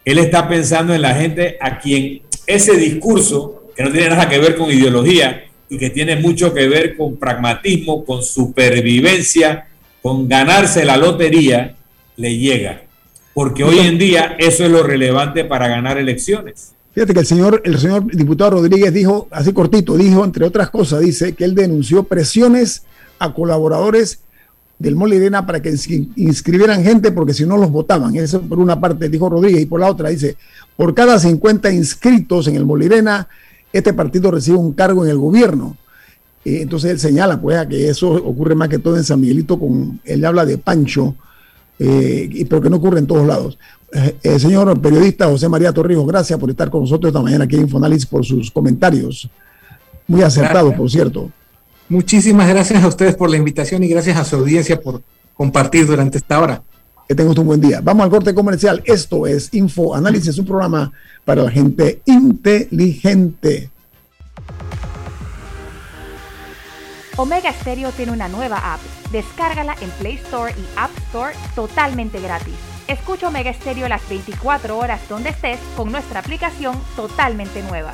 Él está pensando en la gente a quien ese discurso, que no tiene nada que ver con ideología y que tiene mucho que ver con pragmatismo, con supervivencia, con ganarse la lotería, le llega. porque hoy en día eso es lo relevante para ganar elecciones. Fíjate que el señor, el señor diputado Rodríguez dijo, así cortito, dijo, entre otras cosas, dice que él denunció presiones a colaboradores del Molirena para que inscribieran gente porque si no los votaban. Eso por una parte dijo Rodríguez y por la otra dice, por cada 50 inscritos en el Molirena, este partido recibe un cargo en el gobierno. Eh, entonces él señala pues que eso ocurre más que todo en San Miguelito, con, él habla de Pancho, eh, pero que no ocurre en todos lados. Eh, señor periodista José María Torrijos, gracias por estar con nosotros esta mañana aquí en Infonalis por sus comentarios. Muy acertados, por cierto. Muchísimas gracias a ustedes por la invitación y gracias a su audiencia por compartir durante esta hora. Que tengan un buen día. Vamos al corte comercial. Esto es Info Análisis, un programa para la gente inteligente. Omega Stereo tiene una nueva app. Descárgala en Play Store y App Store totalmente gratis. Escucha Omega Stereo las 24 horas donde estés con nuestra aplicación totalmente nueva.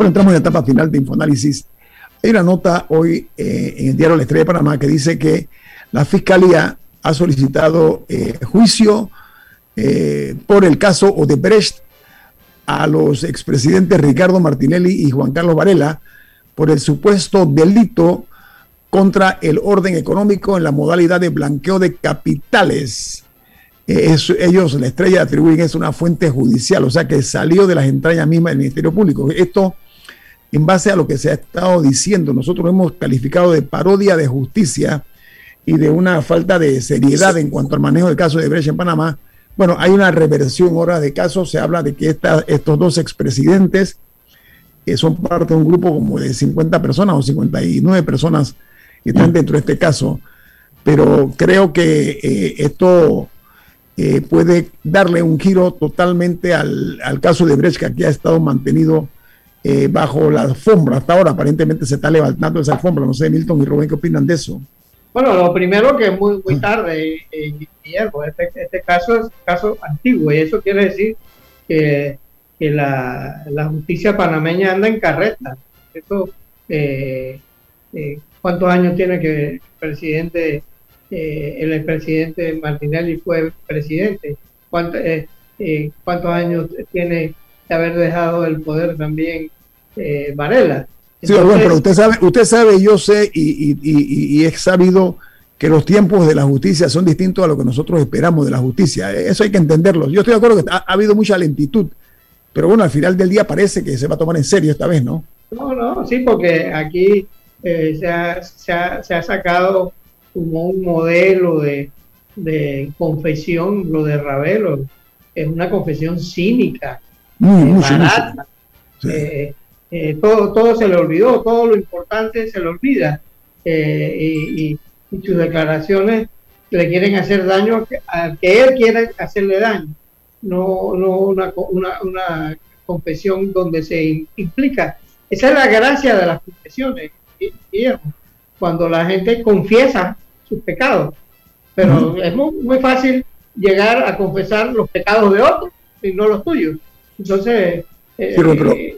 Bueno, entramos en la etapa final de Infoanálisis. Hay una nota hoy eh, en el diario La Estrella de Panamá que dice que la Fiscalía ha solicitado eh, juicio eh, por el caso Odebrecht a los expresidentes Ricardo Martinelli y Juan Carlos Varela por el supuesto delito contra el orden económico en la modalidad de blanqueo de capitales. Eh, ellos, la estrella, atribuyen es una fuente judicial, o sea que salió de las entrañas mismas del Ministerio Público. Esto, en base a lo que se ha estado diciendo, nosotros hemos calificado de parodia de justicia y de una falta de seriedad en cuanto al manejo del caso de Brecha en Panamá, bueno, hay una reversión ahora de casos. Se habla de que estos dos expresidentes que son parte de un grupo como de 50 personas o 59 personas que están dentro de este caso. Pero creo que eh, esto eh, puede darle un giro totalmente al, caso de Brecht, que aquí ha estado mantenido eh, bajo la alfombra. Hasta ahora aparentemente se está levantando esa alfombra. No sé, Milton y Rubén, ¿qué opinan de eso? Bueno, lo primero que es muy, muy tarde, eh, Guillermo, este, este, caso es un caso antiguo y eso quiere decir que, que la, la, justicia panameña anda en carreta. Esto, eh, eh, ¿Cuántos años tiene que el presidente, el expresidente Martinelli fue presidente? ¿Cuántos, ¿Cuántos años tiene de haber dejado el poder también Varela? Sí, bueno, pero usted sabe, usted sabe, yo sé y, y, he sabido que los tiempos de la justicia son distintos a lo que nosotros esperamos de la justicia. Eso hay que entenderlo. Yo estoy de acuerdo que ha, habido mucha lentitud, pero bueno, al final del día parece que se va a tomar en serio esta vez, ¿no? No, no, sí, porque aquí eh, se, ha, se, ha, se, ha, sacado como un modelo de, de confesión, lo de Ravelo. Es una confesión cínica, muy, barata. Eh, eh, todo, todo se le olvidó, todo lo importante se le olvida eh, y, sus declaraciones le quieren hacer daño a que él quiere hacerle daño, no, no una, una, una confesión donde se implica. Esa es la gracia de las confesiones, cuando la gente confiesa sus pecados, pero es muy, muy fácil llegar a confesar los pecados de otros y no los tuyos. Entonces, eh,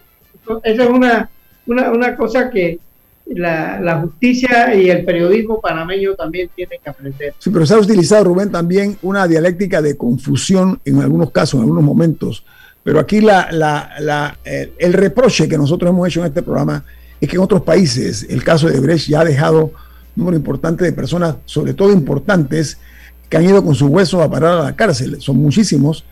esa es una, una, una cosa que la, la, justicia y el periodismo panameño también tienen que aprender. Sí, pero se ha utilizado, Rubén, también una dialéctica de confusión en algunos casos, en algunos momentos. Pero aquí la, la, el, el, reproche que nosotros hemos hecho en este programa es que en otros países el caso de Brecht ya ha dejado un número importante de personas, sobre todo importantes, que han ido con sus huesos a parar a la cárcel. Son muchísimos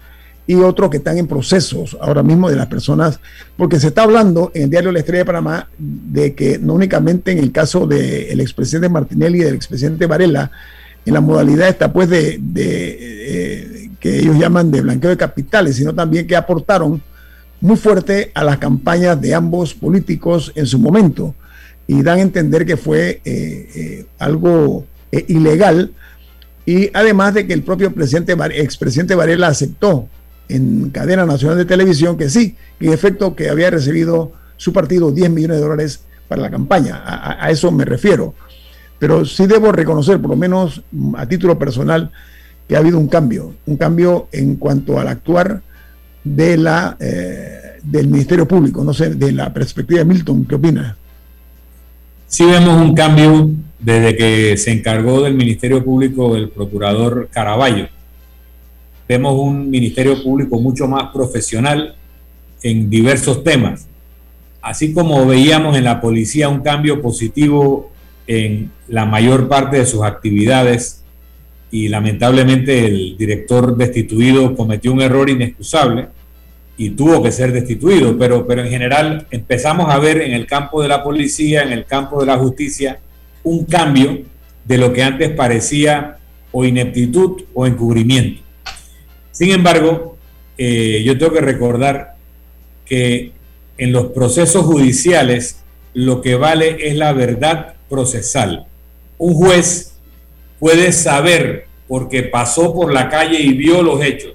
y otros que están en procesos ahora mismo de las personas, porque se está hablando en el diario La Estrella de Panamá de que no únicamente en el caso del expresidente Martinelli y del expresidente Varela, en la modalidad está pues de, de eh, que ellos llaman de blanqueo de capitales, sino también que aportaron muy fuerte a las campañas de ambos políticos en su momento y dan a entender que fue eh, eh, algo ilegal. Y además de que el propio presidente, expresidente Varela aceptó en cadena nacional de televisión que sí, en efecto, que había recibido su partido 10 millones de dólares para la campaña. A, eso me refiero. Pero sí debo reconocer, por lo menos a título personal, que ha habido un cambio, un cambio en cuanto al actuar de la, eh, del Ministerio Público, no sé, de la perspectiva de Milton, ¿qué opina? Sí vemos un cambio desde que se encargó del Ministerio Público el procurador Caraballo vemos un Ministerio Público mucho más profesional en diversos temas. Así como veíamos en la policía un cambio positivo en la mayor parte de sus actividades y lamentablemente el director destituido cometió un error inexcusable y tuvo que ser destituido, pero, pero en general empezamos a ver en el campo de la policía, en el campo de la justicia, un cambio de lo que antes parecía o ineptitud o encubrimiento. Sin embargo, eh, yo tengo que recordar que en los procesos judiciales lo que vale es la verdad procesal. Un juez puede saber, porque pasó por la calle y vio los hechos,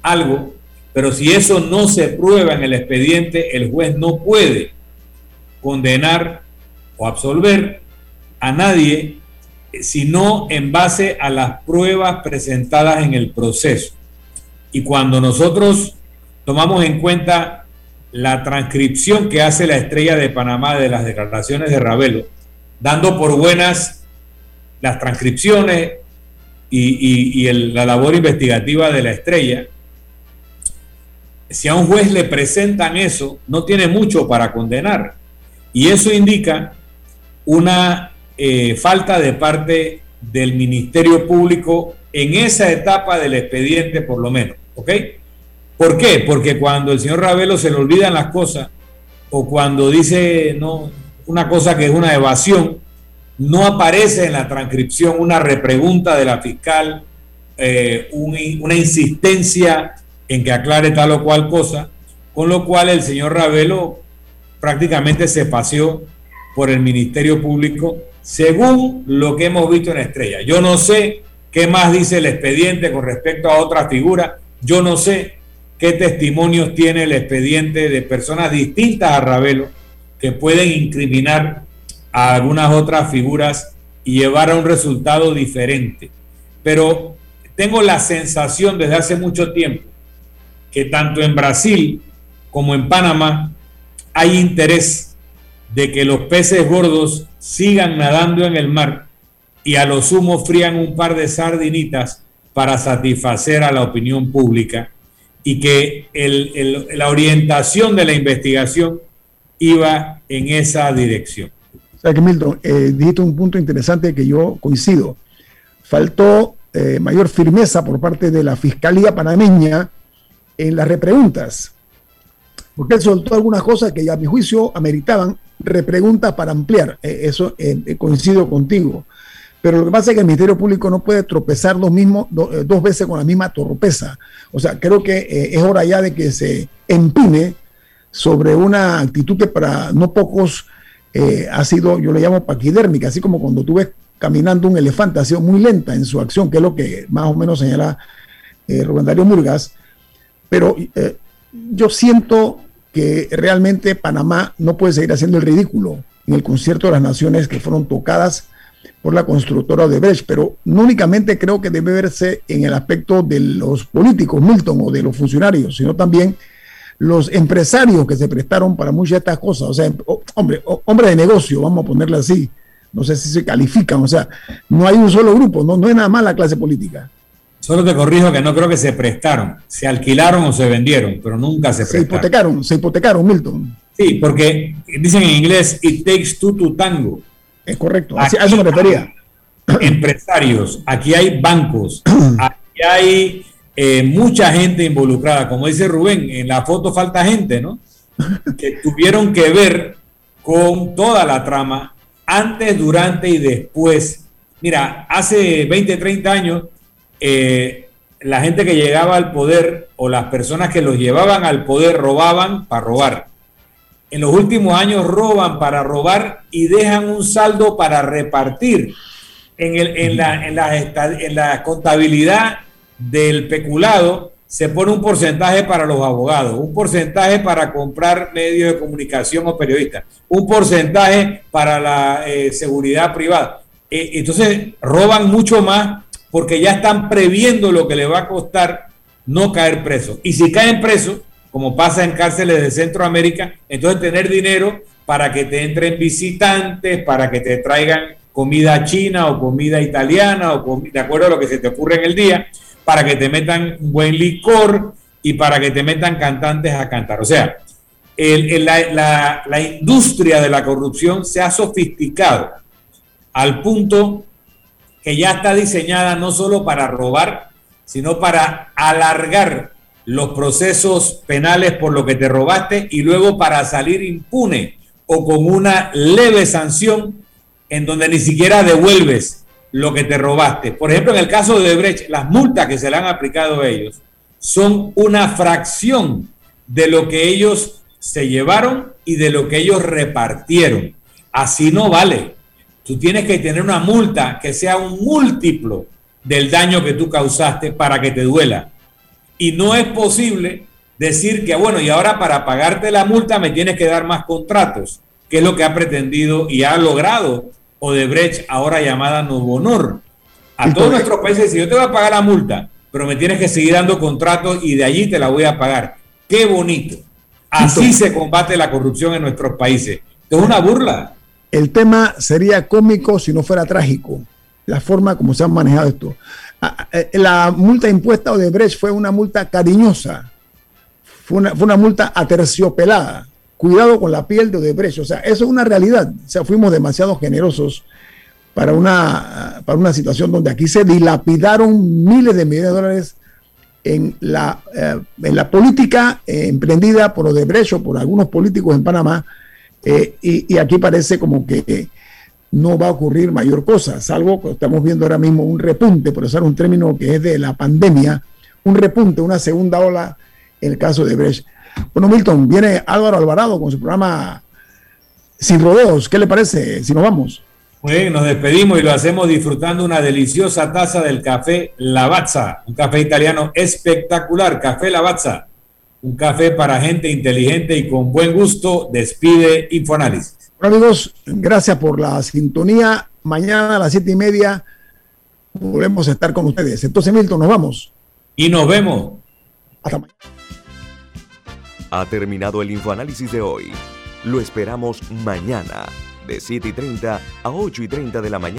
algo, pero si eso no se prueba en el expediente, el juez no puede condenar o absolver a nadie, sino en base a las pruebas presentadas en el proceso. Y cuando nosotros tomamos en cuenta la transcripción que hace la estrella de Panamá de las declaraciones de Ravelo, dando por buenas las transcripciones y, la labor investigativa de la estrella, si a un juez le presentan eso, no tiene mucho para condenar. Y eso indica una eh, falta de parte del Ministerio Público en esa etapa del expediente, por lo menos. ¿Ok? ¿Por qué? Porque cuando el señor Ravelo se le olvidan las cosas o cuando dice no, una cosa que es una evasión, no aparece en la transcripción una repregunta de la fiscal, eh, una insistencia en que aclare tal o cual cosa, con lo cual el señor Ravelo prácticamente se paseó por el Ministerio Público según lo que hemos visto en Estrella. Yo no sé qué más dice el expediente con respecto a otra figura, yo no sé qué testimonios tiene el expediente de personas distintas a Ravelo que pueden incriminar a algunas otras figuras y llevar a un resultado diferente. Pero tengo la sensación desde hace mucho tiempo que tanto en Brasil como en Panamá hay interés de que los peces gordos sigan nadando en el mar y a lo sumo frían un par de sardinitas para satisfacer a la opinión pública y que la orientación de la investigación iba en esa dirección. O sea que Milton, eh, dijiste un punto interesante que yo coincido. Faltó eh, mayor firmeza por parte de la Fiscalía panameña en las repreguntas, porque él soltó algunas cosas que a mi juicio ameritaban repreguntas para ampliar. Eh, eso coincido contigo. Pero lo que pasa es que el Ministerio Público no puede tropezar dos, mismos, eh, dos veces con la misma torpeza. O sea, creo que eh, es hora ya de que se empine sobre una actitud que para no pocos eh, ha sido, yo le llamo paquidérmica, así como cuando tú ves caminando un elefante, ha sido muy lenta en su acción, que es lo que más o menos señala Rubén Darío Murgas. Pero yo siento que realmente Panamá no puede seguir haciendo el ridículo en el concierto de las naciones que fueron tocadas por la constructora de Brecht, pero no únicamente creo que debe verse en el aspecto de los políticos, Milton, o de los funcionarios, sino también los empresarios que se prestaron para muchas de estas cosas, o sea, hombre, hombre de negocio, vamos a ponerle así, no sé si se califican, o sea, no hay un solo grupo, no, no es nada más la clase política. Solo te corrijo que no creo que se prestaron, se alquilaron o se vendieron, pero nunca se prestaron. Se hipotecaron, se hipotecaron, Milton. Sí, porque dicen en inglés, it takes two to tango. Es correcto, a eso me refería. Empresarios, aquí hay bancos, aquí hay eh, mucha gente involucrada. Como dice Rubén, en la foto falta gente, ¿no? Que tuvieron que ver con toda la trama antes, durante y después. Mira, hace 20, 30 años, eh, la gente que llegaba al poder o las personas que los llevaban al poder robaban para robar. En los últimos años roban para robar y dejan un saldo para repartir. En, el, en, la, en, la, en la contabilidad del peculado se pone un porcentaje para los abogados, un porcentaje para comprar medios de comunicación o periodistas, un porcentaje para la eh, seguridad privada. Eh, entonces roban mucho más porque ya están previendo lo que le va a costar no caer preso. Y si caen presos, como pasa en cárceles de Centroamérica, entonces tener dinero para que te entren visitantes, para que te traigan comida china o comida italiana o de acuerdo a lo que se te ocurre en el día para que te metan un buen licor y para que te metan cantantes a cantar. O sea, la, la industria de la corrupción se ha sofisticado al punto que ya está diseñada no solo para robar, sino para alargar los procesos penales por lo que te robaste y luego para salir impune o con una leve sanción en donde ni siquiera devuelves lo que te robaste. Por ejemplo, en el caso de Brecht, las multas que se le han aplicado a ellos son una fracción de lo que ellos se llevaron y de lo que ellos repartieron. Así no vale. Tú tienes que tener una multa que sea un múltiplo del daño que tú causaste para que te duela. Y no es posible decir que, bueno, y ahora para pagarte la multa me tienes que dar más contratos, que es lo que ha pretendido y ha logrado Odebrecht, ahora llamada Nuevo Honor. A todos nuestros países, si yo te voy a pagar la multa, pero me tienes que seguir dando contratos y de allí te la voy a pagar. Qué bonito. Así se combate la corrupción en nuestros países. Es una burla. El tema sería cómico si no fuera trágico. La forma como se han manejado esto. Ah, eh, la multa impuesta a Odebrecht fue una multa cariñosa. Fue una, multa aterciopelada cuidado con la piel de Odebrecht. O sea, eso es una realidad. O sea, fuimos demasiado generosos para una, para una situación donde aquí se dilapidaron miles de millones de dólares en la, eh, en la política eh, emprendida por Odebrecht o por algunos políticos en Panamá. Y, aquí parece como que no va a ocurrir mayor cosa, salvo que estamos viendo ahora mismo un repunte, por usar un término que es de la pandemia, un repunte, una segunda ola en el caso de Brecht. Bueno, Milton, viene Álvaro Alvarado con su programa Sin Rodeos. ¿Qué le parece si nos vamos? Muy nos despedimos y lo hacemos disfrutando una deliciosa taza del café Lavazza, un café italiano espectacular, café Lavazza, un café para gente inteligente y con buen gusto. Despide Infoanálisis. Bueno, amigos, gracias por la sintonía. Mañana a las siete y media volvemos a estar con ustedes. Entonces, Milton, nos vamos. Y nos vemos. Hasta mañana. Ha terminado el infoanálisis de hoy. Lo esperamos mañana, de 7 y 30 a 8 y 30 de la mañana.